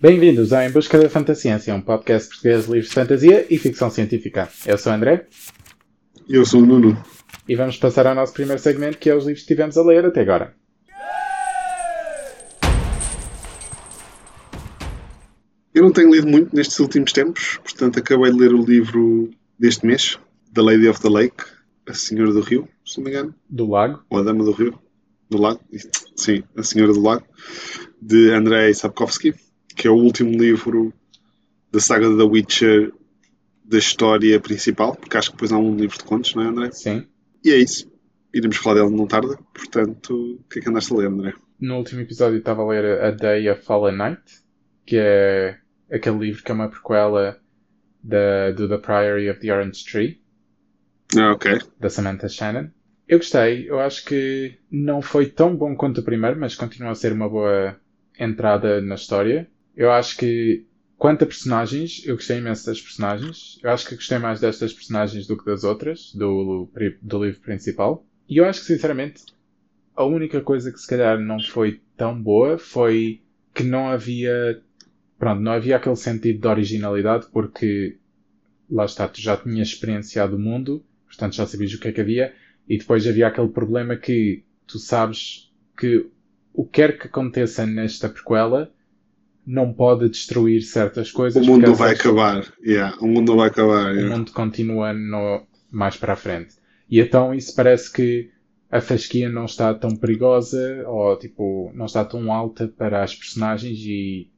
Bem-vindos a Em Busca da Fantasciência, um podcast português de livros de fantasia e ficção científica. Eu sou o André. E eu sou o Nuno. E vamos passar ao nosso primeiro segmento, que é os livros que tivemos a ler até agora. Eu não tenho lido muito nestes últimos tempos, portanto acabei de ler o livro deste mês, The Lady of the Lake, A Senhora do Rio, se não me engano. Do Lago. Ou A Dama do Rio. Do Lago. Sim, A Senhora do Lago, de Andrei Sapkowski, que é o último livro da saga da Witcher da história principal, porque acho que depois há um livro de contos, não é, André? Sim. E é isso. Iremos falar dele não tarda, portanto, o que é que andaste a ler, André? No último episódio estava a ler A Day of Fallen Night, que é aquele livro que é uma prequela da, do The Priory of the Orange Tree. Ah, ok. Da Samantha Shannon. Eu gostei. Eu acho que não foi tão bom quanto o primeiro, mas continua a ser uma boa entrada na história. Eu acho que, quanto a personagens, eu gostei imenso das personagens. Eu acho que gostei mais destas personagens do que das outras, do, do livro principal. E eu acho que, sinceramente, a única coisa que se calhar não foi tão boa foi que não havia pronto, não havia aquele sentido de originalidade porque lá está, tu já tinhas experienciado o mundo, portanto já sabias o que é que havia, e depois havia aquele problema que tu sabes que o que quer que aconteça nesta prequela não pode destruir certas coisas. O mundo não vai acabar. Yeah, o mundo vai acabar. Yeah. O mundo continua no, mais para a frente. E então isso parece que a fasquia não está tão perigosa ou tipo não está tão alta para as personagens e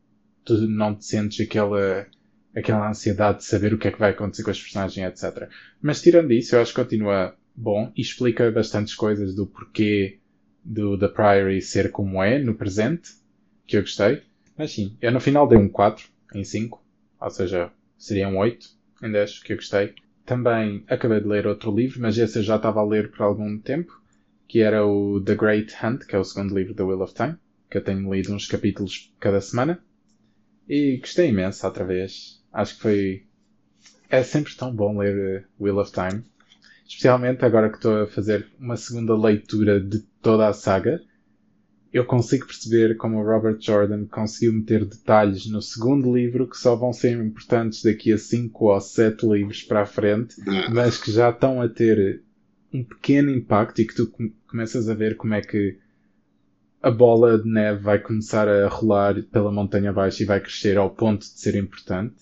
tu não te sentes aquela, aquela ansiedade de saber o que é que vai acontecer com as personagens, etc. Mas tirando isso, eu acho que continua bom e explica bastantes coisas do porquê do The Priory ser como é no presente, que eu gostei. Mas sim, eu no final dei um 4 em 5, ou seja, seria um 8 em 10, que eu gostei. Também acabei de ler outro livro, mas esse eu já estava a ler por algum tempo, que era o The Great Hunt, que é o segundo livro da Wheel of Time, que eu tenho lido uns capítulos cada semana. E gostei imenso outra vez. Acho que foi. É sempre tão bom ler uh, Wheel of Time. Especialmente agora que estou a fazer uma segunda leitura de toda a saga. Eu consigo perceber como o Robert Jordan conseguiu meter detalhes no segundo livro que só vão ser importantes daqui a 5 ou 7 livros para a frente, mas que já estão a ter um pequeno impacto e que tu começas a ver como é que a bola de neve vai começar a rolar pela montanha abaixo e vai crescer ao ponto de ser importante.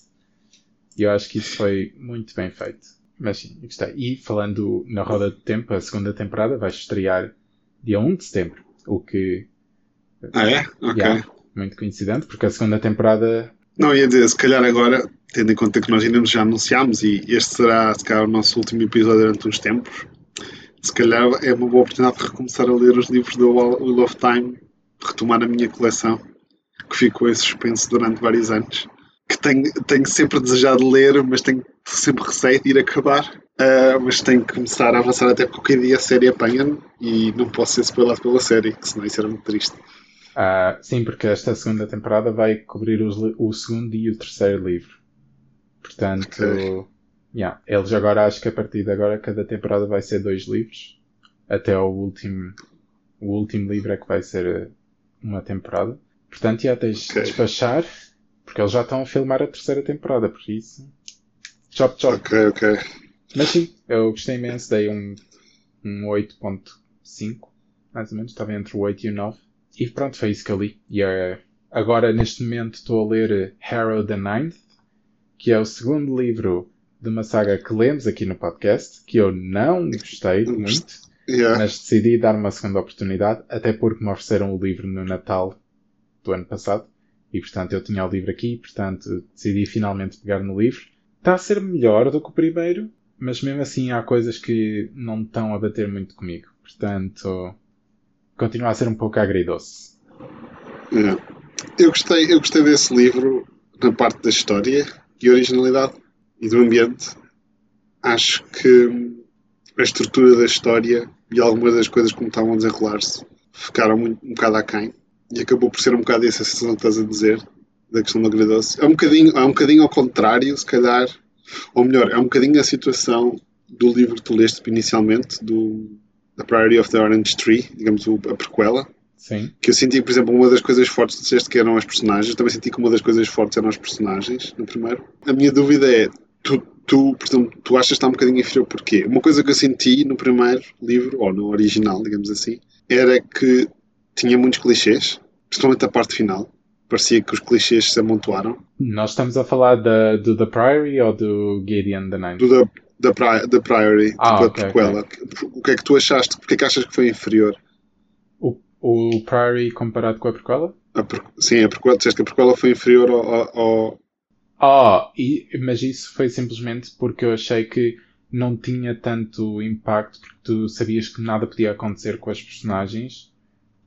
E eu acho que isso foi muito bem feito. Mas sim, gostei. E falando na roda de tempo, a segunda temporada vai estrear dia 1 de setembro. O que. Ah, é? Ok. Yeah, muito coincidente, porque a segunda temporada. Não, ia dizer, se calhar agora, tendo em conta que nós ainda já anunciámos e este será, se calhar, o nosso último episódio durante uns tempos, se calhar é uma boa oportunidade de recomeçar a ler os livros da Wheel of Time, retomar a minha coleção, que ficou em suspenso durante vários anos. Que tenho, tenho sempre desejado ler, mas tenho sempre receio de ir acabar. Uh, mas tenho que começar a avançar até porque qualquer dia a série apanha e não posso ser spoilado pela série, que senão isso era muito triste. Uh, sim, porque esta segunda temporada vai cobrir os, o segundo e o terceiro livro. Portanto, okay. Yeah. Eles agora acho que a partir de agora cada temporada vai ser dois livros. Até o último. O último livro é que vai ser eh, uma temporada. Portanto, já tens okay. de despachar, porque eles já estão a filmar a terceira temporada, por isso. Chop chop. Ok, ok. Mas sim, eu gostei imenso, dei um, um 8.5, mais ou menos, estava entre o 8 e o 9. E pronto, foi isso que eu li. E uh, agora, neste momento, estou a ler eh, Harrow the Ninth, que é o segundo livro de uma saga que lemos aqui no podcast, que eu não gostei muito, yeah. mas decidi dar uma segunda oportunidade, até porque me ofereceram o livro no Natal do ano passado, e portanto eu tinha o livro aqui, portanto decidi finalmente pegar no livro. Está a ser melhor do que o primeiro, mas mesmo assim há coisas que não estão a bater muito comigo. Portanto, continua a ser um pouco agridoce. Yeah. Eu, gostei, eu gostei desse livro na parte da história e originalidade e do ambiente, acho que a estrutura da história e algumas das coisas como estavam a desenrolar-se ficaram muito, um bocado aquém. E acabou por ser um bocado essa sensação que estás a dizer, da questão do agridoce. É um bocadinho, é um bocadinho ao contrário, se calhar, ou melhor, é um bocadinho a situação do livro que tu leste inicialmente, do The Priority of the Orange Tree, digamos, a prequela, Sim. Que eu senti, por exemplo, uma das coisas fortes, tu disseste que eram as personagens, eu também senti que uma das coisas fortes eram os personagens, no primeiro. A minha dúvida é, tu, tu, por exemplo, tu achas que está um bocadinho inferior porquê? Uma coisa que eu senti no primeiro livro, ou no original, digamos assim, era que tinha muitos clichês, principalmente a parte final. Parecia que os clichês se amontoaram. Nós estamos a falar da, do The Priory ou do Gideon the Ninth? Do da, da, pri, da Priory, Ah, tipo ok, a prequela. O que é que tu achaste? Porquê é que achas que foi inferior? O, o Priory comparado com a prequela? A pre- sim, a prequela, disseste que a prequela foi inferior ao, ao- Ah, e, mas isso foi simplesmente porque eu achei que não tinha tanto impacto porque tu sabias que nada podia acontecer com as personagens,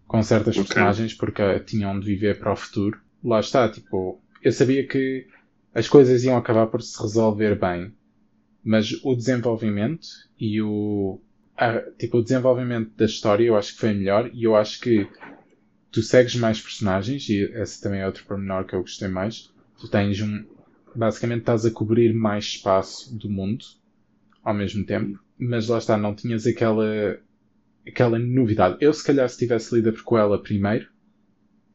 com certas Ok. personagens, porque tinham de viver para o futuro. Lá está, tipo, eu sabia que as coisas iam acabar por se resolver bem, mas o desenvolvimento e o a- tipo o desenvolvimento da história eu acho que foi melhor e eu acho que tu segues mais personagens e esse também é outro pormenor que eu gostei mais. Tu tens um basicamente estás a cobrir mais espaço do mundo ao mesmo tempo, mas lá está, não tinhas aquela aquela novidade. Eu se calhar se tivesse lido a prequela primeiro,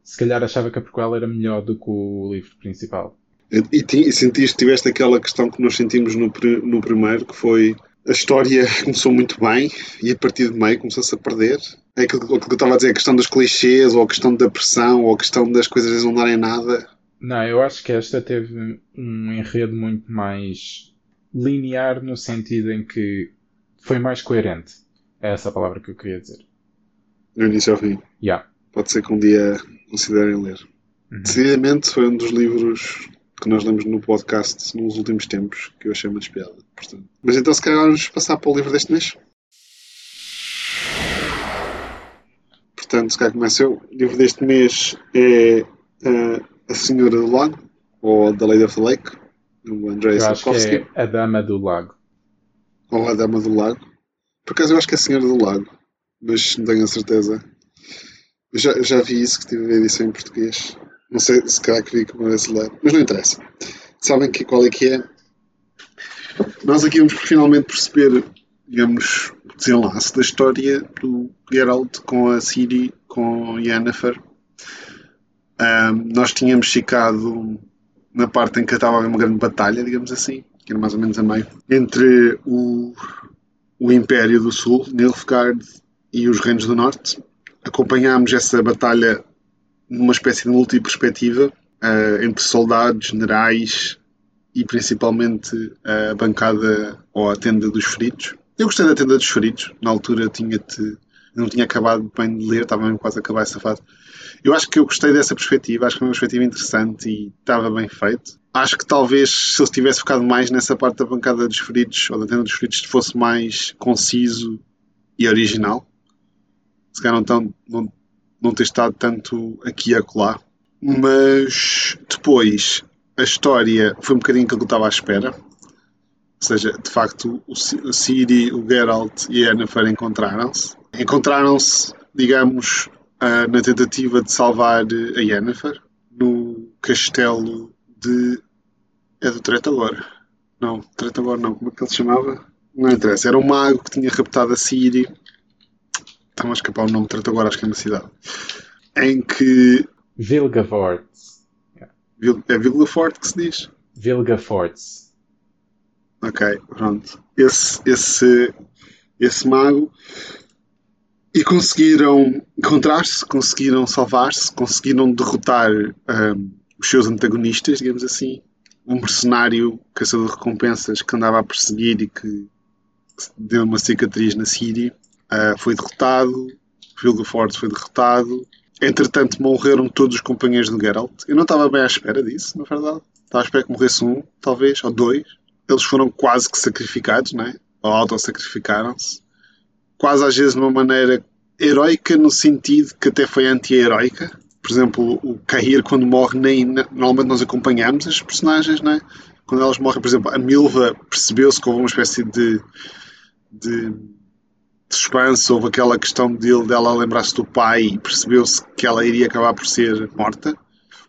se calhar achava que a prequela era melhor do que o livro principal. E, e sentiste, tiveste aquela questão que nós sentimos no, no primeiro, que foi a história começou muito bem e a partir de meio começou-se a perder. É aquilo, aquilo que eu estava a dizer, a questão dos clichês, ou a questão da pressão, ou a questão das coisas não darem nada. Não, eu acho que esta teve um enredo muito mais linear no sentido em que foi mais coerente. É essa a palavra que eu queria dizer. Do início ao fim. Yeah. Pode ser que um dia considerem ler. Uhum. Decididamente foi um dos livros que nós lemos no podcast nos últimos tempos que eu achei muito piada. Portanto. Mas então, se calhar, vamos passar para o livro deste mês. Portanto, se calhar começo eu. O livro deste mês é eh, A Senhora do Lago, ou The Lady of the Lake, do Andrei que Sapkowski, é a Dama do Lago. ou A Dama do Lago. Por acaso, eu acho que é a Senhora do Lago, mas não tenho a certeza. Eu já, já vi isso, que tive a edição em português. Não sei se calhar queria que me desse ler, mas não interessa. Sabem que, qual é que é? Nós aqui vamos finalmente perceber, digamos, o desenlace da história do Geralt com a Ciri, com Yennefer. Ahm, nós tínhamos ficado na parte em que estava a haver uma grande batalha, digamos assim, que era mais ou menos a meio, entre o, o Império do Sul, Nilfgaard, e os Reinos do Norte. Acompanhámos essa batalha numa espécie de multiperspectiva uh, entre soldados, generais e principalmente a bancada ou a tenda dos feridos. Eu gostei da tenda dos feridos, na altura tinha-te não tinha acabado bem de ler, estava mesmo quase a acabar essa fase. Eu acho que eu gostei dessa perspectiva, acho que foi uma perspectiva interessante e estava bem feito. Acho que talvez se eu tivesse ficado mais nessa parte da bancada dos feridos ou da tenda dos feridos fosse mais conciso e original. Se calhar não, tão, não, não ter estado tanto aqui e acolá. Mas depois a história foi um bocadinho que eu estava à espera. Ou seja, de facto, o Ciri, o Geralt e a Yennefer encontraram-se. Encontraram-se, digamos, ah, na tentativa de salvar a Yennefer no castelo de. É do Tretagor. Não, Tretagor não. Como é que ele se chamava? Não interessa. Era um mago que tinha raptado a Ciri. Está-me a escapar o nome de Tretagor, acho que é uma cidade. Em que. Vilgafortz. Vil- É Vilgafort que se diz? Vilgafortz. Ok, pronto. Esse, esse, esse mago. E conseguiram encontrar-se, conseguiram salvar-se, conseguiram derrotar ahm, os seus antagonistas, digamos assim. Um mercenário caçador de recompensas que andava a perseguir e que deu uma cicatriz na Síria. Ah, foi derrotado. Vilgafort foi derrotado. Entretanto, morreram todos os companheiros do Geralt. Eu não estava bem à espera disso, na verdade. Estava à espera que morresse um, talvez, ou dois. Eles foram quase que sacrificados, não é? Ou autossacrificaram-se. Quase às vezes de uma maneira heroica, no sentido que até foi anti-heroica. Por exemplo, o Cair, quando morre, nem, normalmente nós acompanhamos as personagens, não é? Quando elas morrem, por exemplo, a Milva percebeu-se que houve uma espécie de, de suspense, houve aquela questão dele, dela lembrar-se do pai e percebeu-se que ela iria acabar por ser morta.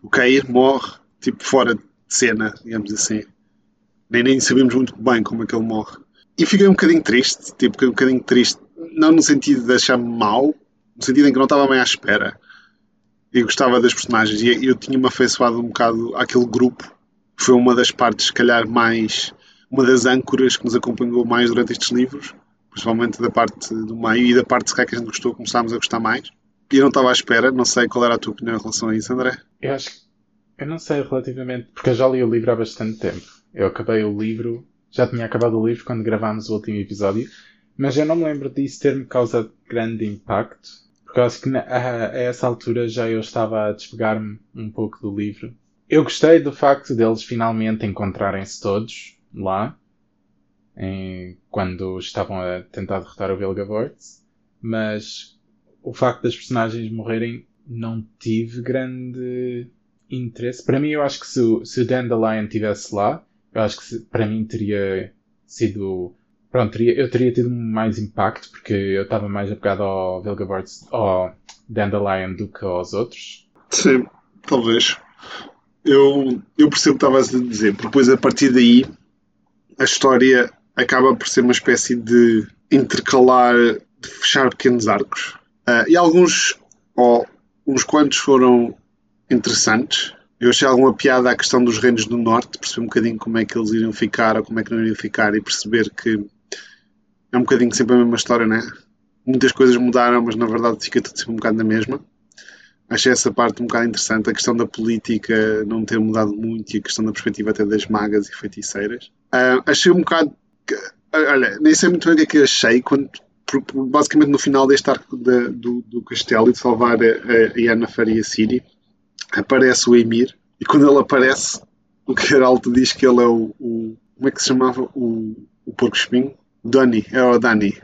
O Cair morre, tipo, fora de cena, digamos assim. Nem, nem sabemos muito bem como é que ele morre. E fiquei um bocadinho triste, tipo, fiquei um bocadinho triste, não no sentido de achar-me mau, no sentido em que não estava bem à espera. E gostava das personagens. E eu tinha-me afeiçoado um bocado àquele grupo. Foi uma das partes, se calhar, mais. Uma das âncoras que nos acompanhou mais durante estes livros. Principalmente da parte do meio e da parte, que a gente gostou, começámos a gostar mais. E eu não estava à espera. Não sei qual era a tua opinião em relação a isso, André. Eu acho que. Eu não sei relativamente. Porque eu já li o livro há bastante tempo. Eu acabei o livro. Já tinha acabado o livro quando gravámos o último episódio. Mas eu não me lembro disso ter-me causado grande impacto. Porque eu acho que a, a essa altura já eu estava a despegar-me um pouco do livro. Eu gostei do facto deles finalmente encontrarem-se todos lá. Em, quando estavam a tentar derrotar o Vilgavorts. Mas o facto das personagens morrerem não tive grande interesse. Para mim, eu acho que se, se o Dandelion estivesse lá, eu acho que se, para mim teria sido pronto, teria, eu teria tido mais impacto porque eu estava mais apegado ao Vilgabort, ao Dandelion do que aos outros. Sim, talvez. Eu, eu percebo o que estavas a dizer, porque depois a partir daí a história acaba por ser uma espécie de intercalar, de fechar pequenos arcos. Uh, e alguns, ou uns quantos foram interessantes. Eu achei alguma piada à questão dos reinos do norte, perceber um bocadinho como é que eles iriam ficar ou como é que não iriam ficar e perceber que é um bocadinho sempre a mesma história, né? Muitas coisas mudaram, mas na verdade fica tudo sempre um bocado na mesma. Achei essa parte um bocado interessante, a questão da política não ter mudado muito e a questão da perspectiva até das magas e feiticeiras. Uh, achei um bocado. Olha, nem sei muito bem o que é que achei quando. Basicamente no final deste arco do, do castelo e de salvar a, a Yennefer e a Ciri, aparece o Emir e quando ele aparece, o Geralt diz que ele é o, o como é que se chamava? O, o porco espinho? Dani, era o Dani.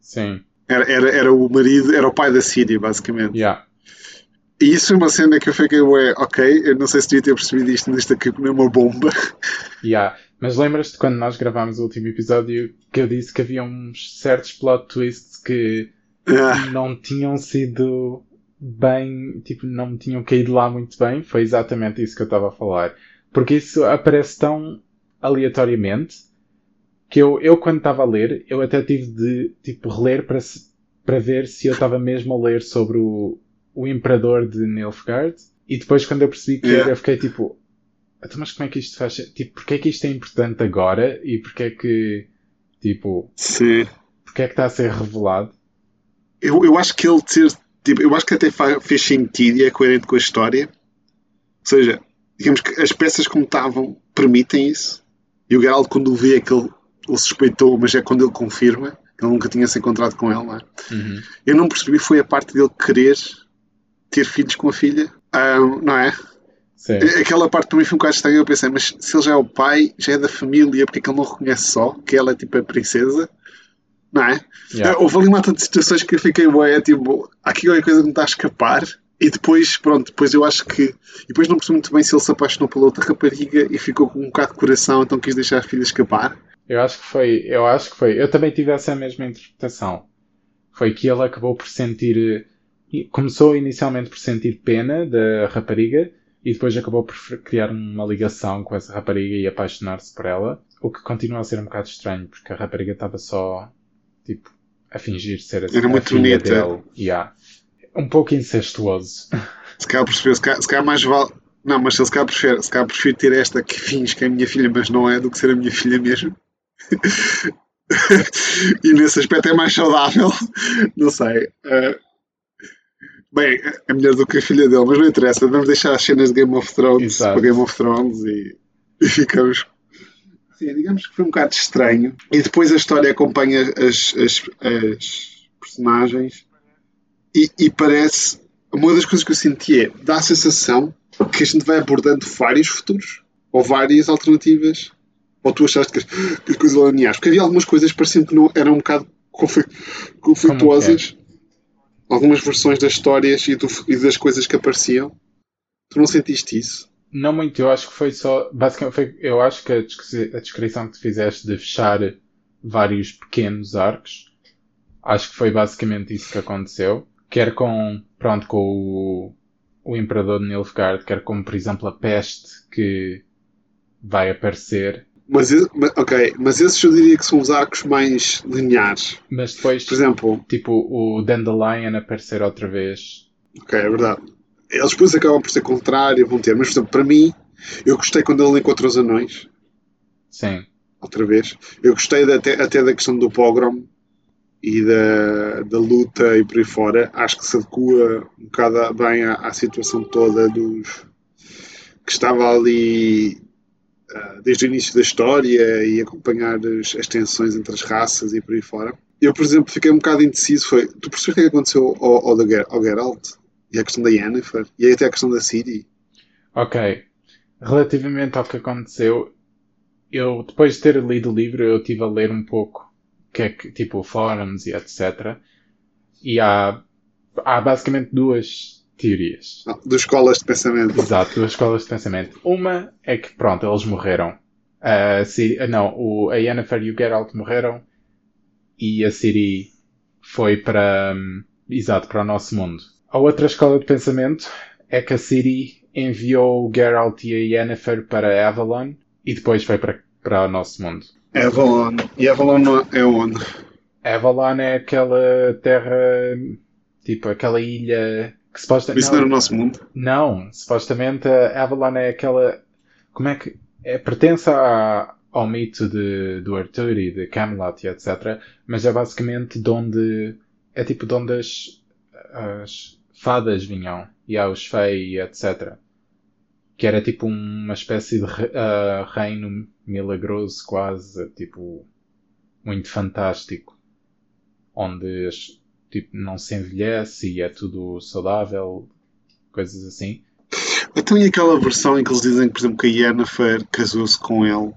Sim. Era, era, era o marido, era o pai da Síria, basicamente. Yeah. E isso é uma cena que eu fiquei, ué, ok, eu não sei se devia ter percebido isto, mas isto aqui é uma bomba. Yeah. Mas lembras-te quando nós gravámos o último episódio que eu disse que havia uns certos plot twists que yeah. não tinham sido bem, tipo, não me tinham caído lá muito bem? Foi exatamente isso que eu estava a falar. Porque isso aparece tão aleatoriamente que eu, eu quando estava a ler, eu até tive de tipo reler para, para ver se eu estava mesmo a ler sobre o, o Imperador de Nilfgaard. E depois quando eu percebi que yeah. era, eu fiquei tipo, então, mas como é que isto faz? Tipo, porque é que isto é importante agora? E porque é que, tipo, Sim. porque é que está a ser revelado? Eu, eu acho que ele ter, tipo, eu acho que até fez sentido e é coerente com a história. Ou seja, digamos que as peças como estavam permitem isso. E o Geralt, quando vê aquele ele suspeitou, mas é quando ele confirma, que ele nunca tinha se encontrado com ela. É? Uhum. Eu não percebi, foi a parte dele querer ter filhos com a filha, um, não é? Sim. Aquela parte também foi um bocado estranha. Eu pensei, mas se ele já é o pai, já é da família, porque é que ele não reconhece só que ela é tipo a princesa? Não é? Yeah. Houve ali uma de situações que eu fiquei, ué, tipo, aqui qualquer coisa que me está a escapar. E depois, pronto, depois eu acho que. E depois não percebi muito bem se ele se apaixonou pela outra rapariga e ficou com um bocado de coração, então quis deixar a filha escapar. Eu acho que foi, eu acho que foi. Eu também tive essa mesma interpretação. Foi que ele acabou por sentir, começou inicialmente por sentir pena da rapariga e depois acabou por criar uma ligação com essa rapariga e apaixonar-se por ela, o que continua a ser um bocado estranho porque a rapariga estava só tipo a fingir ser a, Era a filha bonita. dele. Yeah. Um pouco incestuoso. Se calhar percebeu, se calhar, se calhar mais vale. Não, mas se calhar prefere, se calhar prefiro ter esta que finge que é a minha filha, mas não é, do que ser a minha filha mesmo. e nesse aspecto é mais saudável. Não sei. Uh, bem, é melhor do que a filha dele, mas não interessa. Vamos deixar as cenas de Game of Thrones Exato. para Game of Thrones e, e ficamos. Sim, digamos que foi um bocado estranho. E depois a história acompanha as, as, as personagens e, e parece. Uma das coisas que eu senti é dá a sensação que a gente vai abordando vários futuros ou várias alternativas ou tu achaste que, que as coisas lineares? Porque havia algumas coisas que pareciam que não, eram um bocado conflitu conflituosas. Algumas versões das histórias e, do, e, das coisas que apareciam. Tu não sentiste isso? Não muito, eu acho que foi só. Basicamente, foi, eu acho que a, a descrição que tu fizeste de fechar vários pequenos arcos, acho que foi basicamente isso que aconteceu. Quer com, pronto, com o, o Imperador de Nilfgaard, quer com, por exemplo, a peste que vai aparecer Mas, ma- ok, mas esses eu diria que são os arcos mais lineares. Mas depois, Por exemplo, tipo, o Dandelion aparecer outra vez. ok, é verdade. Eles depois acabam por ser contrário, vão ter. Mas, por exemplo, para mim, eu gostei quando ele encontra os anões, Sim. outra vez. Eu gostei da- até, até da questão do pogrom e da, da luta e por aí fora. Acho que se adequa um bocado bem à, à situação toda dos que estava ali desde o início da história e acompanhar as, as tensões entre as raças e por aí fora. Eu, por exemplo, fiquei um bocado indeciso. Foi, tu percebes o que é que aconteceu ao, ao, ao Geralt? E a questão da Yennefer? E até a questão da Ciri? Ok. Relativamente ao que aconteceu, eu, depois de ter lido o livro, eu estive a ler um pouco, que é que, tipo, fóruns e etc. E há, há basicamente duas teorias. Dos escolas de pensamento. Exato, duas escolas de pensamento. Uma é que, pronto, eles morreram. A Ciri, não, o, a Yennefer e o Geralt morreram e a Ciri foi para, hum, exato, para o nosso mundo. A outra escola de pensamento é que a Ciri enviou o Geralt e a Yennefer para Avalon e depois foi para, para o nosso mundo. Avalon. E Avalon é onde? Avalon é aquela terra, tipo, aquela ilha que supostamente... Isso não era o nosso mundo. Não, supostamente a Avalon é aquela. Como é que. É, pertence à- ao mito de, do Arthur e de Camelot e etc. Mas é basicamente de onde. É tipo de onde as, as fadas vinham. E há os fei e etc. Que era tipo uma espécie de re- ah, reino milagroso, quase. Tipo. Muito fantástico. Onde as- tipo, não se envelhece e é tudo saudável. Coisas assim. Então e aquela versão em que eles dizem, por exemplo, que a Yennefer casou-se com ele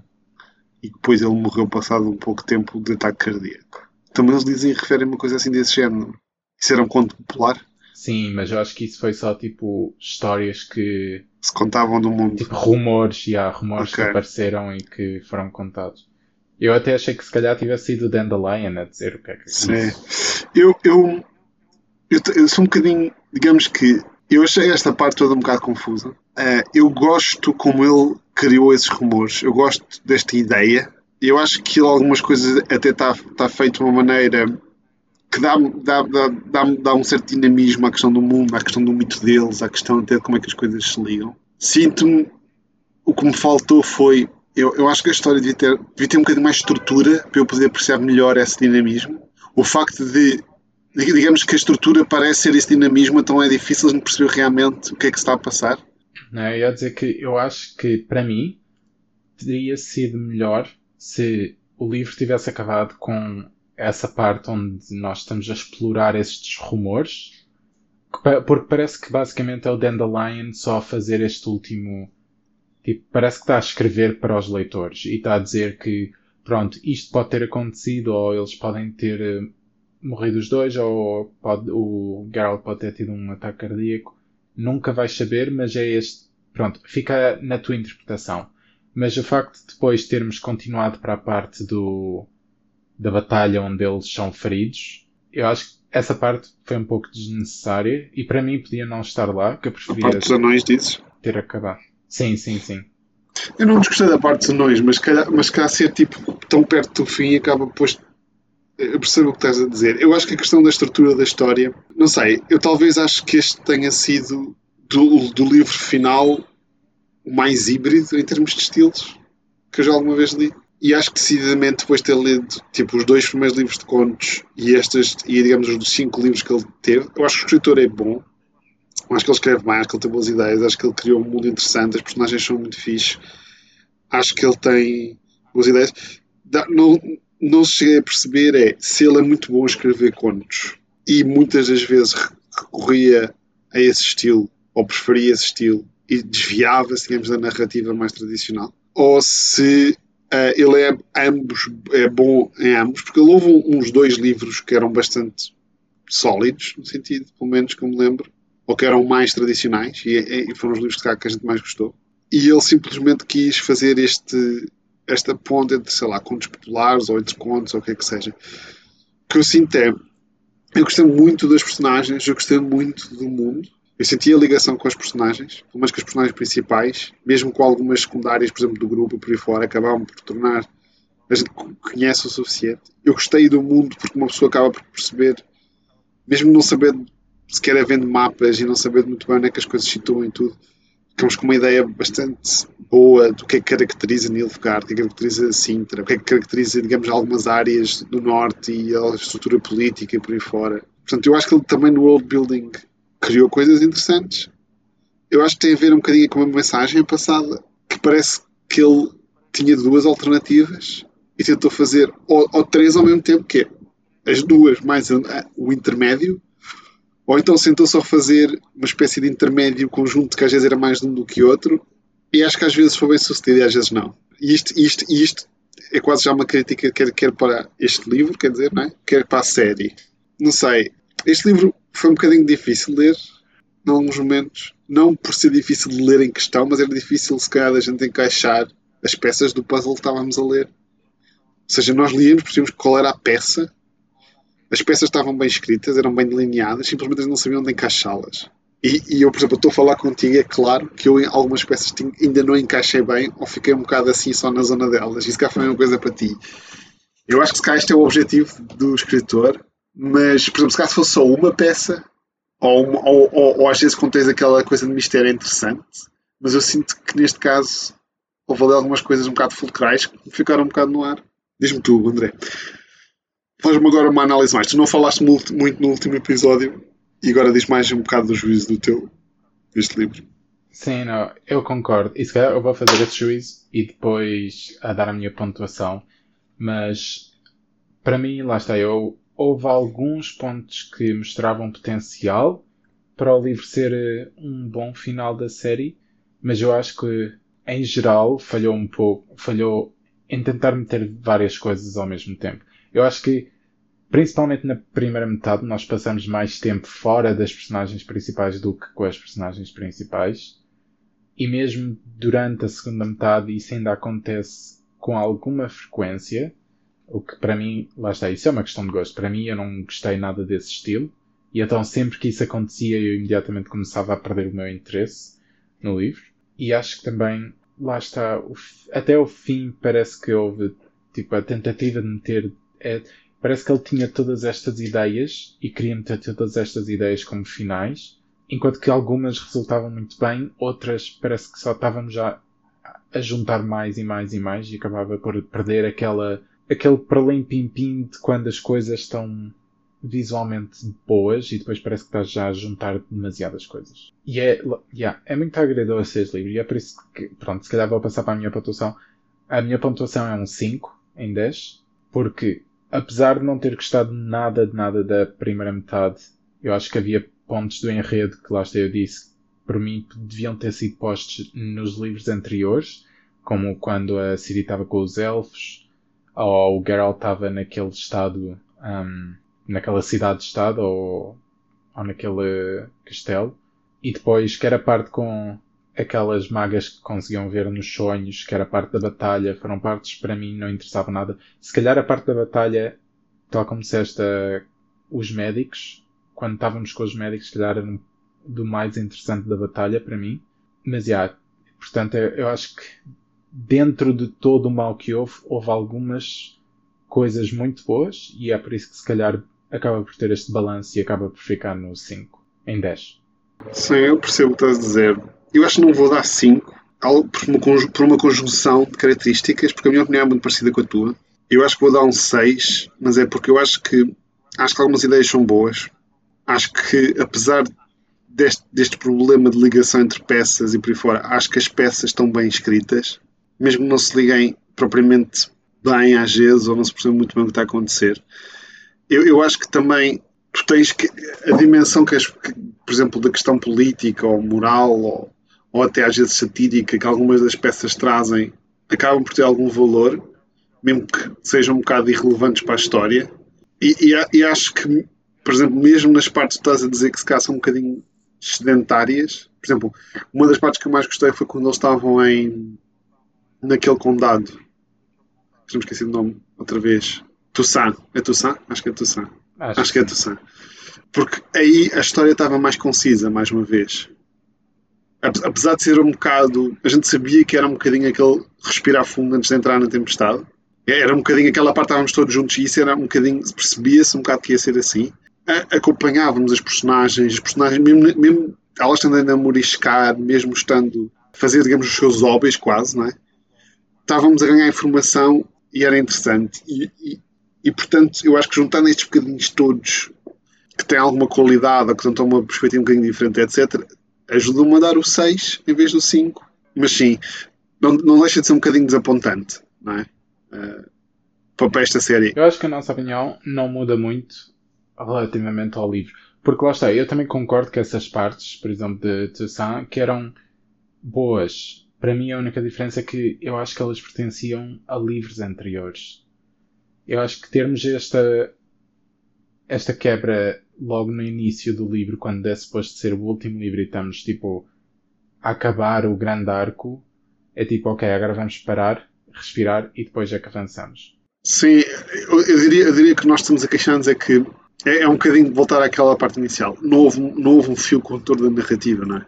e depois ele morreu passado um pouco tempo de ataque cardíaco. Também eles dizem e referem uma coisa assim desse género. Isso era um conto popular? Sim, mas eu acho que isso foi só tipo histórias que. Se contavam do mundo. Tipo rumores, e há rumores Ok. que apareceram e que foram contados. Eu até achei que se calhar tivesse sido o Dandelion a dizer o que é que Sim. isso. Eu, eu, eu, eu sou um bocadinho, digamos que, eu achei esta parte toda um bocado confusa. Eh, eu gosto como ele criou esses rumores, eu gosto desta ideia. Eu acho que ele, algumas coisas até está tá feito de uma maneira que dá, dá, dá, dá, dá um certo dinamismo à questão do mundo, à questão do mito deles, à questão até de como é que as coisas se ligam. Sinto-me, o que me faltou foi, eu, eu acho que a história devia ter, devia ter um bocadinho mais estrutura para eu poder apreciar melhor esse dinamismo. O facto de, digamos que a estrutura parece ser esse dinamismo, então é difícil de perceber realmente o que é que está a passar. Não, eu ia dizer que eu acho que, para mim, teria sido melhor se o livro tivesse acabado com essa parte onde nós estamos a explorar estes rumores, porque parece que basicamente é o Dandelion só a fazer este último. Tipo, parece que está a escrever para os leitores e está a dizer que, pronto, isto pode ter acontecido, ou eles podem ter eh, morrido os dois, ou pode, o Geralt pode ter tido um ataque cardíaco. Nunca vais saber, mas é este. Pronto, fica na tua interpretação. Mas o facto de depois termos continuado para a parte do, da batalha onde eles são feridos, eu acho que essa parte foi um pouco desnecessária e para mim podia não estar lá, que eu A preferia parte dos anões dizes. ter acabado. Sim, sim, sim. Eu não desgostei da parte dos anões, mas calhar, mas calhar ser tipo tão perto do fim acaba depois. Eu percebo o que estás a dizer. Eu acho que a questão da estrutura da história, não sei, eu talvez acho que este tenha sido do, do livro final o mais híbrido em termos de estilos que eu já alguma vez li. E acho que decididamente depois de ter lido tipo, os dois primeiros livros de contos e estes, e digamos os cinco livros que ele teve, eu acho que o escritor é bom. Acho que ele escreve bem, acho que ele tem boas ideias, acho que ele criou um mundo interessante, as personagens são muito fixe. Acho que ele tem boas ideias. Não, não cheguei a perceber é se ele é muito bom a escrever contos e muitas das vezes re- recorria a esse estilo ou preferia esse estilo e desviava-se, digamos, da narrativa mais tradicional. Ou se ah, ele é ambos é bom em ambos, porque ele houve uns dois livros que eram bastante sólidos, no sentido, pelo menos que eu me lembro, ou que eram mais tradicionais, e, e foram os livros de cá que a gente mais gostou. E ele simplesmente quis fazer este, esta ponte entre, sei lá, contos populares ou entre contos ou o que é que seja. Que eu sinto é, eu gostei muito das personagens, eu gostei muito do mundo, Eu sentia ligação com as personagens, pelo menos com as personagens principais, mesmo com algumas secundárias, por exemplo, do grupo e por aí fora, acabavam por tornar. A gente conhece o suficiente. Eu gostei do mundo porque uma pessoa acaba por perceber, mesmo não sabendo sequer havendo mapas e não sabendo muito bem onde é que as coisas situam em tudo, ficamos com uma ideia bastante boa do que é que caracteriza Nilfgaard, o que é que caracteriza Sintra, o que é que caracteriza, digamos, algumas áreas do norte e a estrutura política e por aí fora. Portanto, eu acho que ele também no world building criou coisas interessantes. Eu acho que tem a ver um bocadinho com uma mensagem passada, que parece que ele tinha duas alternativas e tentou fazer ou, ou três ao mesmo tempo, que é as duas mais o intermédio, ou então sentou só fazer uma espécie de intermédio conjunto que às vezes era mais de um do que outro, e acho que às vezes foi bem sucedido e às vezes não. E isto, isto, isto é quase já uma crítica, quer, quer para este livro, quer dizer, não é? quer para a série. Não sei, este livro foi um bocadinho difícil de ler, em alguns momentos. Não por ser difícil de ler em questão, mas era difícil, se calhar, a gente encaixar as peças do puzzle que estávamos a ler. Ou seja, nós líamos, percebíamos qual era a peça, as peças estavam bem escritas, eram bem delineadas, simplesmente não sabiam onde encaixá-las. E, e, eu, por exemplo, estou a falar contigo, é claro que eu em algumas peças ainda não encaixei bem ou fiquei um bocado assim só na zona delas. Isso cá foi uma coisa para ti. Eu acho que se cá este é o objetivo do escritor, mas, por exemplo, se cá fosse só uma peça, ou, uma, ou, ou, ou, às vezes contens aquela coisa de mistério interessante, mas eu sinto que neste caso houve ali algumas coisas um bocado fulcrais que ficaram um bocado no ar. Diz-me tu, André. Faz-me agora uma análise mais. Tu não falaste muito, no último episódio e agora diz mais um bocado do juízo do teu deste livro. Sim, não, eu concordo. E se calhar eu vou fazer esse juízo e depois a dar a minha pontuação. Mas para mim, lá está, eu, houve alguns pontos que mostravam potencial para o livro ser eh, um bom final da série, mas eu acho que em geral falhou um pouco, falhou em tentar meter várias coisas ao mesmo tempo. Eu acho que principalmente na primeira metade, nós passamos mais tempo fora das personagens principais do que com as personagens principais. E mesmo durante a segunda metade, isso ainda acontece com alguma frequência. O que para mim, lá está, isso é uma questão de gosto. Para mim, eu não gostei nada desse estilo. E então, sempre que isso acontecia, eu imediatamente começava a perder o meu interesse no livro. E acho que também, lá está, até o fim parece que houve tipo, a tentativa de meter. É, Parece que ele tinha todas estas ideias e queria meter todas estas ideias como finais, enquanto que algumas resultavam muito bem, outras parece que só estávamos já a juntar mais e mais e mais e acabava por perder aquela aquele perlim pim pim de quando as coisas estão visualmente boas e depois parece que estás já a juntar demasiadas coisas. E é, yeah, é muito agridoce este livro e é por isso que, pronto, se calhar vou passar para a minha pontuação. A minha pontuação é um 5 em 10, porque apesar de não ter gostado nada de nada da primeira metade, eu acho que havia pontos do enredo que lá está eu disse, por mim deviam ter sido postos nos livros anteriores, como quando a Ciri estava com os elfos, ou o Geralt estava naquele estado, um, naquela cidade-estado, ou, ou naquele castelo, e depois que era parte com aquelas magas que conseguiam ver nos sonhos, que era parte da batalha, foram partes para mim não interessavam nada. Se calhar a parte da batalha, tal como disseste, os médicos, quando estávamos com os médicos, se calhar era do mais interessante da batalha para mim. Mas, já, yeah, portanto, eu, eu acho que dentro de todo o mal que houve, houve algumas coisas muito boas e é por isso que se calhar acaba por ter este balanço e acaba por ficar no 5 em 10. Sim, eu percebo o que estás a dizer eu acho que não vou dar 5 por uma, conjunção de características, porque a minha opinião é muito parecida com a tua. Eu acho que vou dar um 6, mas é porque eu acho que acho que algumas ideias são boas. Acho que apesar deste, deste problema de ligação entre peças e por aí fora, acho que as peças estão bem escritas, mesmo que não se liguem propriamente bem às vezes, ou não se percebe muito bem o que está a acontecer. Eu, eu acho que também tu tens que a dimensão que, as, que, por exemplo, da questão política ou moral ou ou até às vezes satírica que algumas das peças trazem, acabam por ter algum valor, mesmo que sejam um bocado irrelevantes para a história. E, e, e acho que, por exemplo, mesmo nas partes que estás a dizer que se calhar são um bocadinho sedentárias, por exemplo, uma das partes que eu mais gostei foi quando eles estavam em naquele condado. Já me esqueci o nome outra vez. Toussaint. É Toussaint? Acho que é Toussaint. Acho, Acho que é Toussaint Porque aí a história estava mais concisa, mais uma vez. Apesar de ser um bocado. A gente sabia que era um bocadinho aquele respirar fundo antes de entrar na tempestade. Era um bocadinho aquela parte, estávamos todos juntos e isso era um bocadinho. Percebia-se um bocado que ia ser assim. acompanhávamos as personagens, as personagens, mesmo, mesmo elas tendendo a moriscar, mesmo estando a fazer, digamos, os seus hobbies quase, não é? Estávamos a ganhar informação e era interessante. E, e, e portanto, eu acho que juntando estes bocadinhos todos que têm alguma qualidade ou que estão uma perspectiva um bocadinho diferente, etc., ajudam-me a dar o 6 em vez do 5. Mas sim, não, não deixa de ser um bocadinho desapontante, não é? Uh, para esta série. Eu acho que a nossa opinião não muda muito relativamente ao livro. Porque lá está, eu também concordo que essas partes, por exemplo, de Toussaint, que eram boas. Para mim, a única diferença é que eu acho que elas pertenciam a livros anteriores. Eu acho que termos esta, esta quebra logo no início do livro, quando é suposto ser o último livro e estamos, tipo, a acabar o grande arco, é tipo, ok, agora vamos parar, respirar e depois é que avançamos. Sim, eu, eu diria, eu diria que nós estamos a queixar-nos é que é, é um bocadinho de voltar àquela parte inicial. Não houve, um fio condutor da narrativa, não é?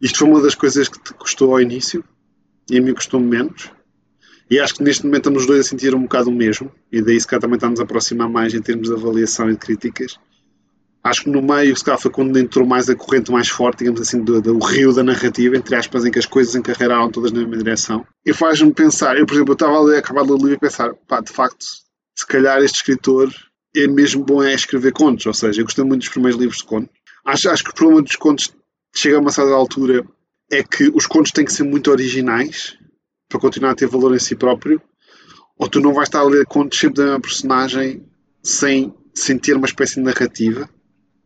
Isto foi uma das coisas que te custou ao início e a mim custou menos. E acho que neste momento estamos os dois a sentir um bocado o mesmo, e daí se calhar também estamos a aproximar mais em termos de avaliação e de críticas. Acho que no meio, se calhar foi quando entrou mais a corrente mais forte, digamos assim, do, do rio da narrativa, entre aspas, em que as coisas encarreiraram todas na mesma direção. E faz-me pensar, eu por exemplo, eu estava a acabar de ler e pensar, pá, de facto, se calhar este escritor é mesmo bom é escrever contos, ou seja, eu gostei muito dos primeiros livros de contos. Acho, acho que o problema dos contos chega a uma certa altura é que os contos têm que ser muito originais para continuar a ter valor em si próprio, ou tu não vais estar a contos sempre da mesma personagem sem, sem ter uma espécie de narrativa,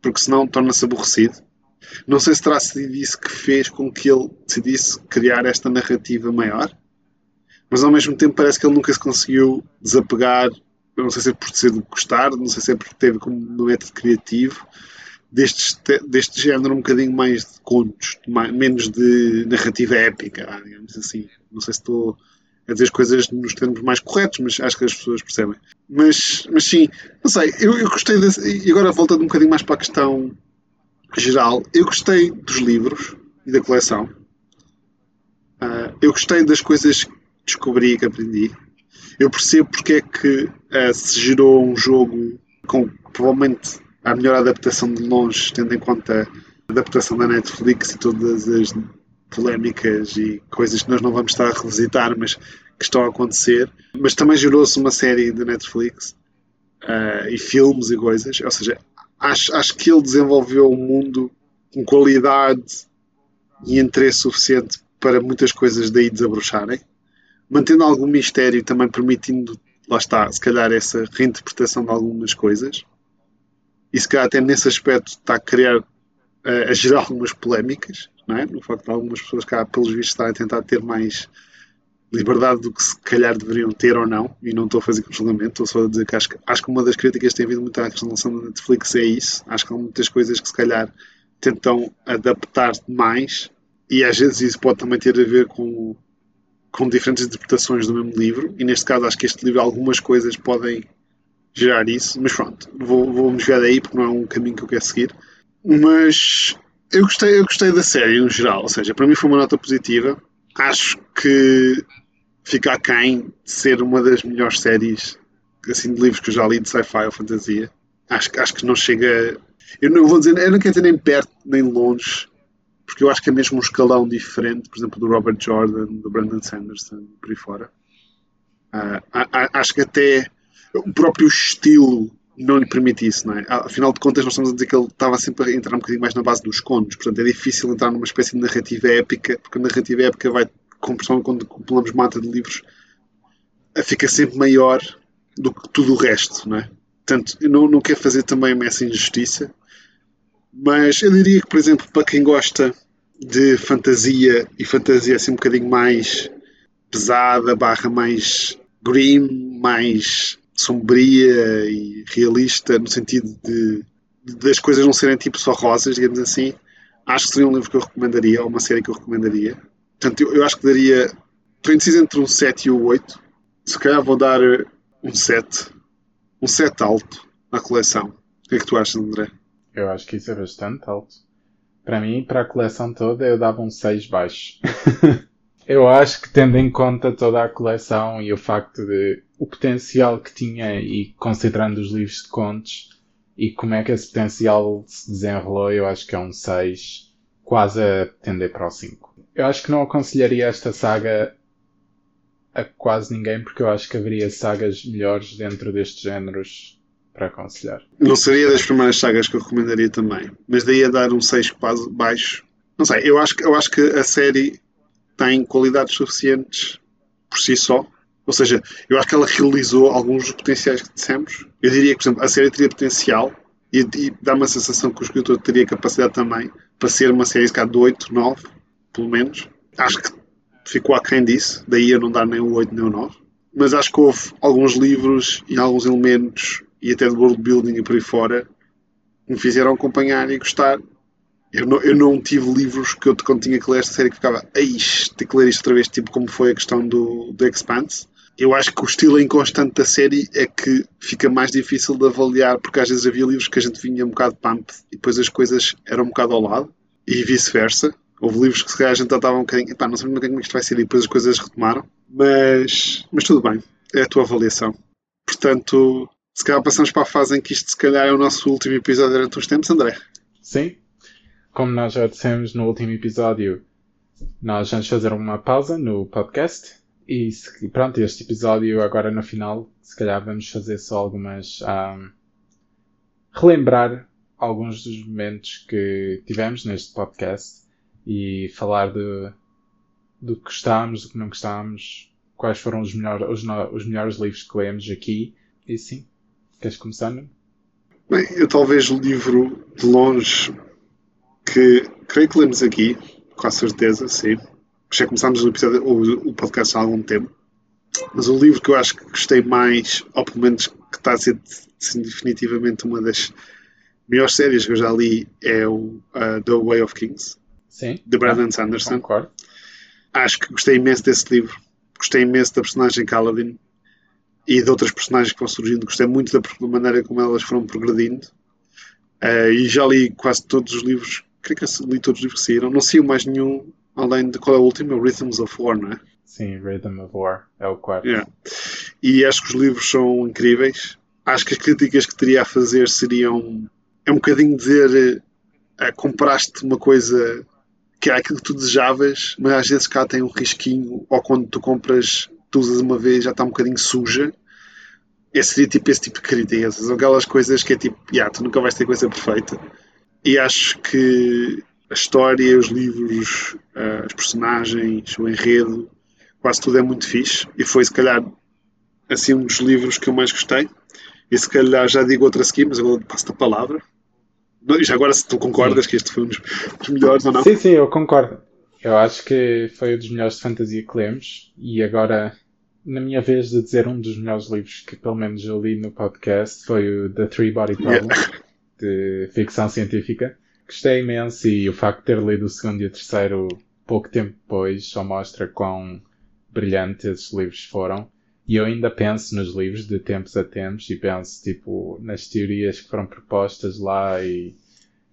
porque senão torna-se aborrecido. Não sei se terá sido isso que fez com que ele decidisse criar esta narrativa maior, mas ao mesmo tempo parece que ele nunca se conseguiu desapegar não sei se é por ser de gostar, não sei se é porque teve como método criativo, deste, deste género um bocadinho mais de contos, mais, menos de narrativa épica, digamos assim. Não sei se estou a dizer as coisas nos termos mais corretos, mas acho que as pessoas percebem. Mas, mas sim, não sei, eu, eu gostei desse, e agora voltando um bocadinho mais para a questão geral, eu gostei dos livros e da coleção. Uh, eu gostei das coisas que descobri e que aprendi eu percebo porque é que uh, se gerou um jogo com provavelmente a melhor adaptação de longe, tendo em conta a adaptação da Netflix e todas as polémicas e coisas que nós não vamos estar a revisitar, mas que estão a acontecer. Mas também gerou-se uma série da Netflix uh, e filmes e coisas. Ou seja, acho, acho que ele desenvolveu um mundo com qualidade e interesse suficiente para muitas coisas daí desabrocharem mantendo algum mistério e também permitindo, lá está, se calhar essa reinterpretação de algumas coisas. E se calhar até nesse aspecto está a criar, a, a gerar algumas polémicas, não é? No facto de algumas pessoas cá, pelos vistos, estarem a tentar ter mais liberdade do que se calhar deveriam ter ou não, e não estou a fazer com julgamento, estou só a dizer que acho, acho que uma das críticas que tem havido muito à questão da Netflix é isso. Acho que há muitas coisas que se calhar tentam adaptar mais, e às vezes isso pode também ter a ver com com diferentes interpretações do mesmo livro, e neste caso acho que este livro algumas coisas podem gerar isso, mas pronto, vou, vou me jogar daí porque não é um caminho que eu quero seguir. Mas eu gostei, eu gostei da série no geral, ou seja, para mim foi uma nota positiva. Acho que fica aquém de ser uma das melhores séries assim, de livros que eu já li de sci-fi ou fantasia. Acho, acho que não chega. Eu não vou dizer, eu não quero dizer nem perto nem longe porque eu acho que é mesmo um escalão diferente, por exemplo, do Robert Jordan, do Brandon Sanderson, por aí fora. Uh, acho que até o próprio estilo não lhe permite isso, não é? Afinal de contas, nós estamos a dizer que ele estava sempre a entrar um bocadinho mais na base dos contos, portanto é difícil entrar numa espécie de narrativa épica, porque a narrativa épica vai, quando pulamos mata de livros, fica sempre maior do que tudo o resto, não é? Portanto, eu não, não quero fazer também essa injustiça, mas eu diria que, por exemplo, para quem gosta de fantasia e fantasia assim um bocadinho mais pesada, barra mais grim, mais sombria e realista, no sentido de, de das coisas não serem tipo só rosas, digamos assim, acho que seria um livro que eu recomendaria, ou uma série que eu recomendaria. Portanto, eu, eu acho que daria. Estou indeciso entre um 7 e o 8. Se calhar vou dar um 7. Um 7 alto na coleção. O que é que tu achas, André? Eu acho que isso é bastante alto. Para mim, para a coleção toda, eu dava um 6 baixo. eu acho que tendo em conta toda a coleção e o facto de o potencial que tinha e considerando os livros de contos e como é que esse potencial se desenrolou, eu acho que é um 6, quase a tender para o 5. Eu acho que não aconselharia esta saga a quase ninguém, porque eu acho que haveria sagas melhores dentro destes géneros para aconselhar. Não seria das primeiras sagas que eu recomendaria também, mas daí a dar um 6 quase baixo. Não sei, eu acho, eu acho que a série tem qualidades suficientes por si só. Ou seja, eu acho que ela realizou alguns dos potenciais que dissemos. Eu diria que, por exemplo, a série teria potencial e, e dá uma sensação que o escritor teria capacidade também para ser uma série de 8, 9, pelo menos. Acho que ficou aquém disso, daí eu não dar nem o 8 nem o 9. Mas acho que houve alguns livros e alguns elementos, e até de world building e por aí fora, me fizeram acompanhar e gostar. Eu não, eu não tive livros que eu quando tinha que ler esta série que ficava, eis, tenho que ler isto outra vez, tipo como foi a questão do, do Expanse. Eu acho que o estilo inconstante da série é que fica mais difícil de avaliar, porque às vezes havia livros que a gente vinha um bocado pump e depois as coisas eram um bocado ao lado, e vice-versa. Houve livros que se calhar a gente estava um bocadinho, pá, não sabemos como é que isto vai ser e depois as coisas retomaram. Mas, mas tudo bem, é a tua avaliação. Portanto, se calhar passamos para a fase em que isto se calhar é o nosso último episódio durante uns tempos, André. Sim. Como nós já dissemos no último episódio, nós vamos fazer uma pausa no podcast. E pronto, este episódio agora no final, se calhar vamos fazer só algumas. Um, relembrar alguns dos momentos que tivemos neste podcast e falar de, do que gostámos, do que não gostámos, quais foram os, melhor, os, os melhores livros que lemos aqui. E sim, queres começar? Bem, eu talvez livro de longe que creio que lemos aqui, com a certeza, sim. Já começámos o, episódio, o, o podcast há algum tempo. Mas o livro que eu acho que gostei mais, ou pelo menos que está a ser sim, definitivamente uma das melhores séries que eu já li, é o uh, The Way of Kings. Sim. De Brandon ah, Sanderson. Concordo. Acho que gostei imenso desse livro. Gostei imenso da personagem Kaladin e de outras personagens que vão surgindo. Gostei muito da, da maneira como elas foram progredindo. Uh, e já li quase todos os livros. Creio que li todos os livros que saíram. Não sei mais nenhum, além de qual é o último? É o Rhythms of War, não é? Sim, Rhythm of War. É o quarto. Yeah. E acho que os livros são incríveis. Acho que as críticas que teria a fazer seriam. É um bocadinho dizer. Uh, compraste uma coisa que é aquilo que tu desejavas, mas às vezes cá tem um risquinho, ou quando tu compras, tu usas uma vez, já está um bocadinho suja. Esse seria tipo esse tipo de críticas. Aquelas coisas que é tipo, yeah, tu nunca vais ter coisa perfeita. E acho que a história, os livros, uh, os personagens, o enredo, quase tudo é muito fixe. E foi, se calhar, assim, um dos livros que eu mais gostei. E se calhar já digo outra aqui, mas agora passo-te a palavra. Já agora, se tu concordas que este foi um dos melhores ou não? Sim, sim, eu concordo. Eu acho que foi um dos melhores de fantasia que lemos. E agora, na minha vez de dizer um dos melhores livros que pelo menos eu li no podcast, foi o The Three Body Problem, yeah. de ficção científica. Gostei imenso e o facto de ter lido o segundo e o terceiro pouco tempo depois só mostra quão brilhantes esses livros foram. E eu ainda penso nos livros de tempos a tempos e penso, tipo, nas teorias que foram propostas lá e,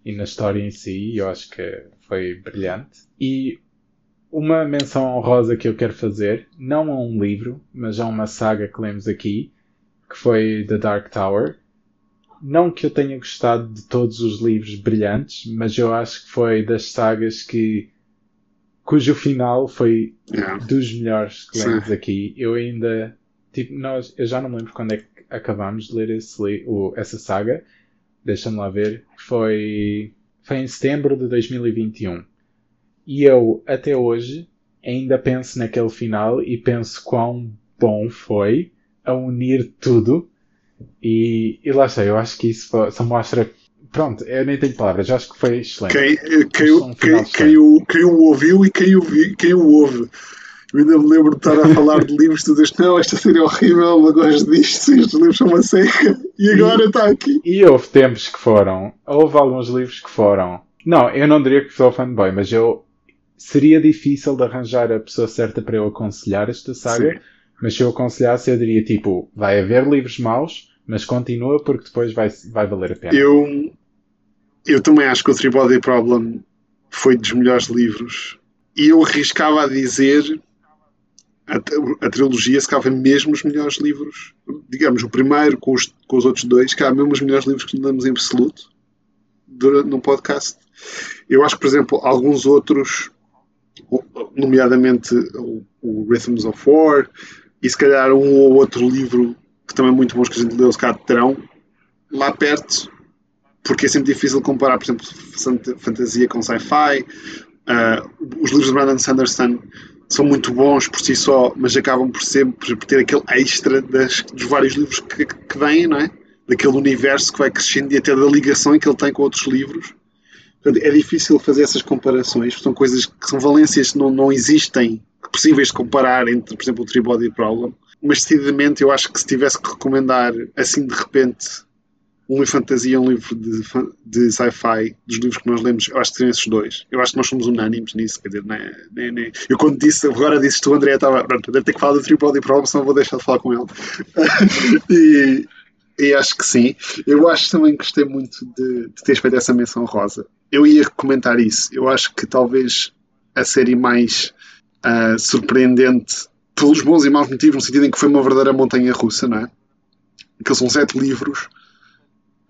e na história em si. Eu acho que foi brilhante. E uma menção honrosa que eu quero fazer, não a um livro, mas a uma saga que lemos aqui, que foi The Dark Tower. Não que eu tenha gostado de todos os livros brilhantes, mas eu acho que foi das sagas que cujo final foi yeah. dos melhores que lemos Sim. aqui. Eu ainda Tipo, nós, eu já não me lembro quando é que acabámos de ler esse, o, essa saga. Deixa-me lá ver. Foi, foi em setembro de 2021. E eu, até hoje, ainda penso naquele final e penso quão bom foi a unir tudo. E, e lá está, eu acho que isso só mostra. Pronto, eu nem tenho palavras, eu acho que foi excelente. Quem, quem, um quem, quem, o, quem o ouviu e quem o, vi, quem o ouve. Eu ainda me lembro de estar a falar de livros, tu dizes, não, esta série é horrível, não gosto disto, estes livros são uma seca, e agora está aqui. E houve tempos que foram, houve alguns livros que foram. Não, eu não diria que sou fanboy, mas eu seria difícil de arranjar a pessoa certa para eu aconselhar esta saga, Sim. mas se eu aconselhasse, eu diria tipo, vai haver livros maus, mas continua porque depois vai, vai valer a pena. Eu, eu também acho que o Three Body Problem foi dos melhores livros. E eu arriscava a dizer a, a trilogia se calhar mesmo os melhores livros. Digamos, o primeiro com os, com os outros dois, calhar mesmo os melhores livros que damos em absoluto durante, podcast. Eu acho que, por exemplo, alguns outros, nomeadamente o, o Rhythms of War, e se calhar um ou outro livro que também muito bons que a gente leu, se calhar terão lá perto, porque é sempre difícil comparar, por exemplo, fantasia com sci-fi. Uh, os livros de Brandon Sanderson são muito bons por si só, mas acabam por sempre por ter aquele extra das, dos vários livros que, que vêm, não é? Daquele universo que vai crescendo e até da ligação que ele tem com outros livros. Portanto, é difícil fazer essas comparações, são coisas que são valências que não, não existem possíveis de comparar entre, por exemplo, o Three Body Problem. Mas decididamente eu acho que se tivesse que recomendar assim de repente um livro de fantasia, um livro de, de sci-fi, dos livros que nós lemos, eu acho que seriam esses dois. Eu acho que nós somos unânimes nisso, quer dizer, nem, nem. eu quando disse, agora disse tu, André, estava, pronto, deve ter que falar do Tripod e Problem, senão vou deixar de falar com ele. e, e acho que sim. Eu acho também que gostei muito de, de teres feito essa menção rosa. Eu ia comentar isso. Eu acho que talvez a série mais uh, surpreendente, pelos bons e maus motivos, no sentido em que foi uma verdadeira montanha russa, não é? Aqueles são sete livros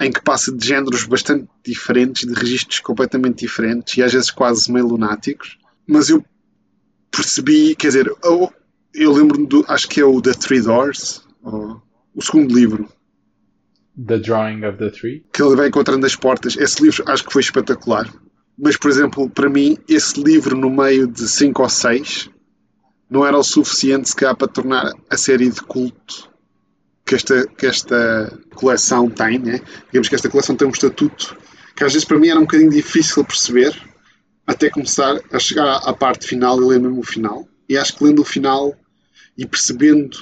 em que passa de géneros bastante diferentes, de registros completamente diferentes e às vezes quase meio lunáticos. Mas eu percebi, quer dizer, eu, eu lembro-me do, acho que é o The Three Doors, o segundo livro. The Drawing of the Three. Que ele vai encontrando as portas. Esse livro acho que foi espetacular. Mas, por exemplo, para mim, esse livro no meio de cinco ou seis não era o suficiente, se calhar, para tornar a série de culto que esta, que esta coleção tem, né? digamos que esta coleção tem um estatuto que às vezes para mim era um bocadinho difícil perceber até começar a chegar à parte final e ler mesmo o final. E acho que lendo o final e percebendo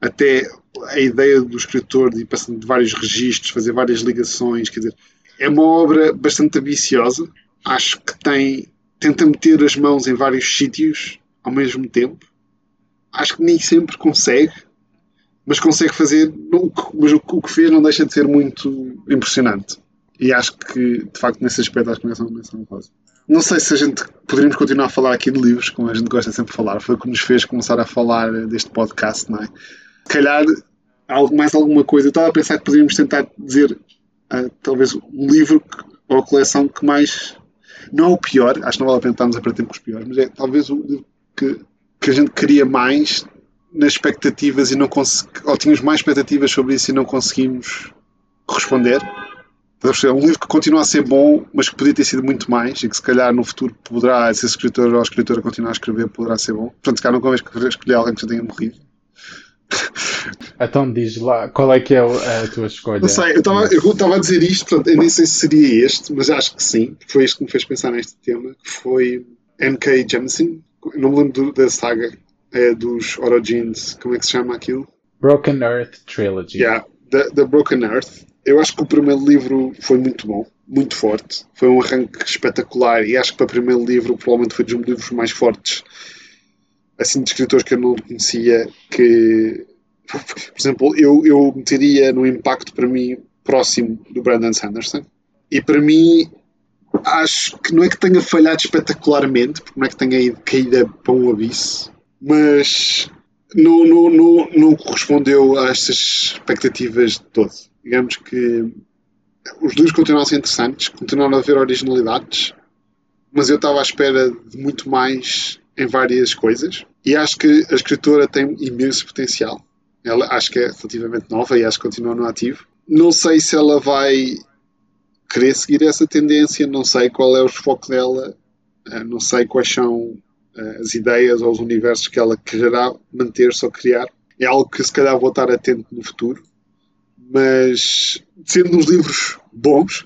até a ideia do escritor de ir passando de vários registros, fazer várias ligações, quer dizer, é uma obra bastante ambiciosa. Acho que tem tenta meter as mãos em vários sítios ao mesmo tempo. Acho que nem sempre consegue, mas consegue fazer, mas o que fez não deixa de ser muito impressionante. E acho que, de facto, nesse aspecto, acho que não é uma coisa. Não sei se a gente poderíamos continuar a falar aqui de livros, como a gente gosta sempre de falar. Foi o que nos fez começar a falar deste podcast, não é? Se calhar, mais alguma coisa. Eu estava a pensar que poderíamos tentar dizer, uh, talvez, um livro que, ou a coleção que mais. Não é o pior, acho que não vale a pena estarmos a perder com os piores, mas é talvez o livro que, que a gente queria mais nas expectativas e não conseguimos, ou tínhamos mais expectativas sobre isso e não conseguimos responder. É um livro que continua a ser bom, mas que podia ter sido muito mais e que se calhar no futuro poderá, se esse escritor ou a escritora continuar a escrever, poderá ser bom. Portanto, se calhar não convém escolher alguém que já tenha morrido. Então diz lá, qual é que é a tua escolha? Não sei, eu estava a dizer isto, portanto, eu nem sei se seria este, mas acho que sim, foi isto que me fez pensar neste tema, que foi N.K. Jemisin, não me lembro da saga, é dos Origins, como é que se chama aquilo? Broken Earth Trilogy. Yeah, da Broken Earth. Eu acho que o primeiro livro foi muito bom, muito forte. Foi um arranque espetacular e acho que para o primeiro livro provavelmente foi dos livros mais fortes assim de escritores que eu não conhecia que por exemplo, eu, eu meteria no impacto para mim próximo do Brandon Sanderson e para mim acho que não é que tenha falhado espetacularmente, porque não é que tenha caído para um abismo, mas não, não, não, não correspondeu a estas expectativas de todo. Digamos que os dois continuam a ser interessantes, continuaram a haver originalidades, mas eu estava à espera de muito mais em várias coisas e acho que a escritora tem imenso potencial. Ela acho que é relativamente nova e acho que continua no ativo. Não sei se ela vai querer seguir essa tendência, não sei qual é o foco dela, eh, não sei quais são eh, as ideias ou os universos que ela quererá manter-se ou criar. É algo que se calhar vou estar atento no futuro, mas sendo uns livros bons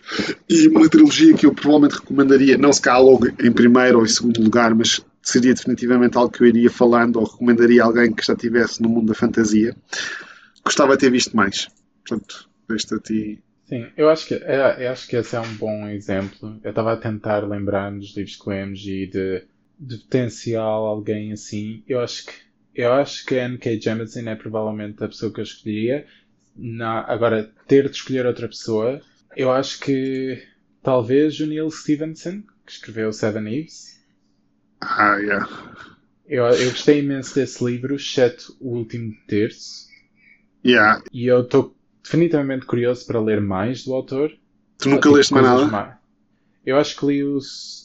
e uma trilogia que eu provavelmente recomendaria, não se calhar logo em primeiro ou em segundo lugar, mas seria definitivamente algo que eu iria falando ou recomendaria a alguém que já estivesse no mundo da fantasia. Gostava de ter visto mais. Portanto, deixo a ti Sim, eu acho que, é, eu acho que esse é um bom exemplo. Eu estava a tentar lembrar nos livros que lemos e de de potencial alguém assim, eu acho que eu acho que a N.K. Jemisin é provavelmente a pessoa que eu escolheria. Na, agora, ter de escolher outra pessoa, eu acho que talvez o Neil Stevenson, que escreveu Seven Eves. Ah, yeah. Eu, eu gostei imenso desse livro, exceto o último terço. Yeah. E eu estou definitivamente curioso para ler mais do autor. Tu nunca Tipo, leste mais nada? ma- Eu acho que li o,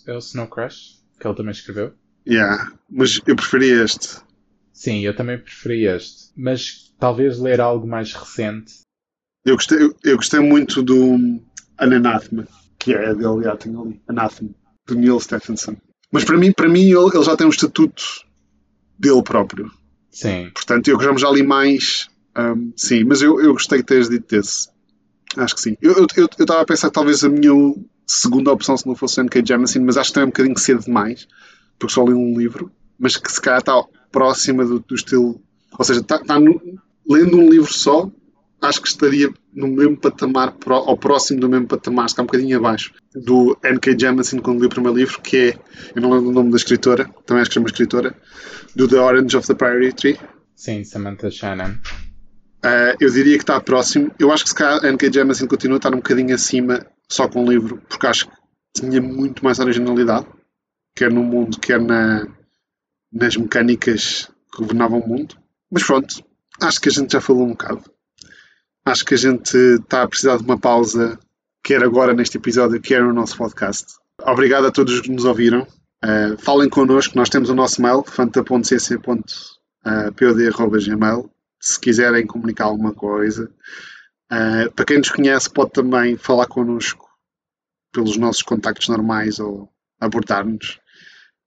é o Snow Crash, que ele também escreveu. Yeah. Mas eu preferi este. Sim, eu também preferi este. Mas talvez ler algo mais recente. Eu gostei, eu, eu gostei muito do Anathema, que é dele, já tenho ali. Anathema, do Neil Stephenson. Mas para mim, para mim ele, ele já tem um estatuto dele próprio. Sim, Portanto, eu já já li mais. Hum, sim, mas eu, eu gostei de teres dito desse. Acho que sim. Eu estava a pensar que talvez a minha segunda opção se não fosse o N.K. Jemisin, mas acho que também é um bocadinho cedo demais, porque só li um livro, mas que se calhar está próxima do, do estilo. Ou seja, está, está no- lendo um livro só, acho que estaria no mesmo patamar, pró- ao próximo do mesmo patamar, está um bocadinho abaixo do N.K. Jemisin quando li o primeiro livro, que é, eu não lembro o nome da escritora, também acho que é uma escritora, do The Orange of the Prairie Tree. sim, Samantha Shannon. Uh, eu diria que está próximo. Eu acho que se calhar a N.K. Jemisin continua a estar um bocadinho acima só com o livro, porque acho que tinha muito mais originalidade, quer no mundo, quer na, nas mecânicas que governavam o mundo. Mas pronto, acho que a gente já falou um bocado. Acho que a gente está a precisar de uma pausa, quer agora neste episódio, quer no nosso podcast. Obrigado a todos que nos ouviram. Uh, falem connosco, nós temos o nosso mail, fanta.cc.pod.gmail se quiserem comunicar alguma coisa. Uh, para quem nos conhece, pode também falar connosco pelos nossos contactos normais ou abordar-nos.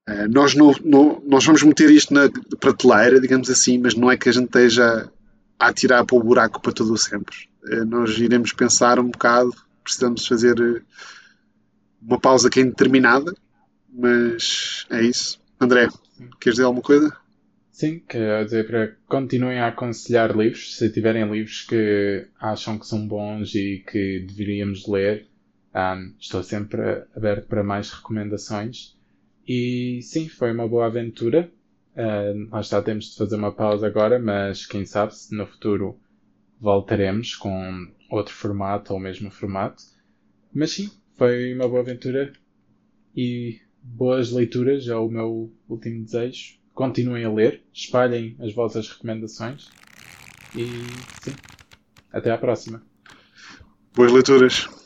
Uh, nós, não, não- nós vamos meter isto na prateleira, digamos assim, mas não é que a gente esteja a atirar para o buraco para todo o sempre. Uh, nós iremos pensar um bocado, precisamos fazer uma pausa que é indeterminada, mas é isso. André, queres dizer alguma coisa? Sim, quer dizer para continuem a aconselhar livros, se tiverem livros que acham que são bons e que deveríamos ler, ahm, estou sempre aberto para mais recomendações. E sim, foi uma boa aventura. Ah, lá está, temos de fazer uma pausa agora, mas quem sabe se no futuro voltaremos com outro formato ou mesmo formato. Mas sim, foi uma boa aventura e boas leituras é o meu último desejo. Continuem a ler, espalhem as vossas recomendações e sim, até à próxima. Boas leituras.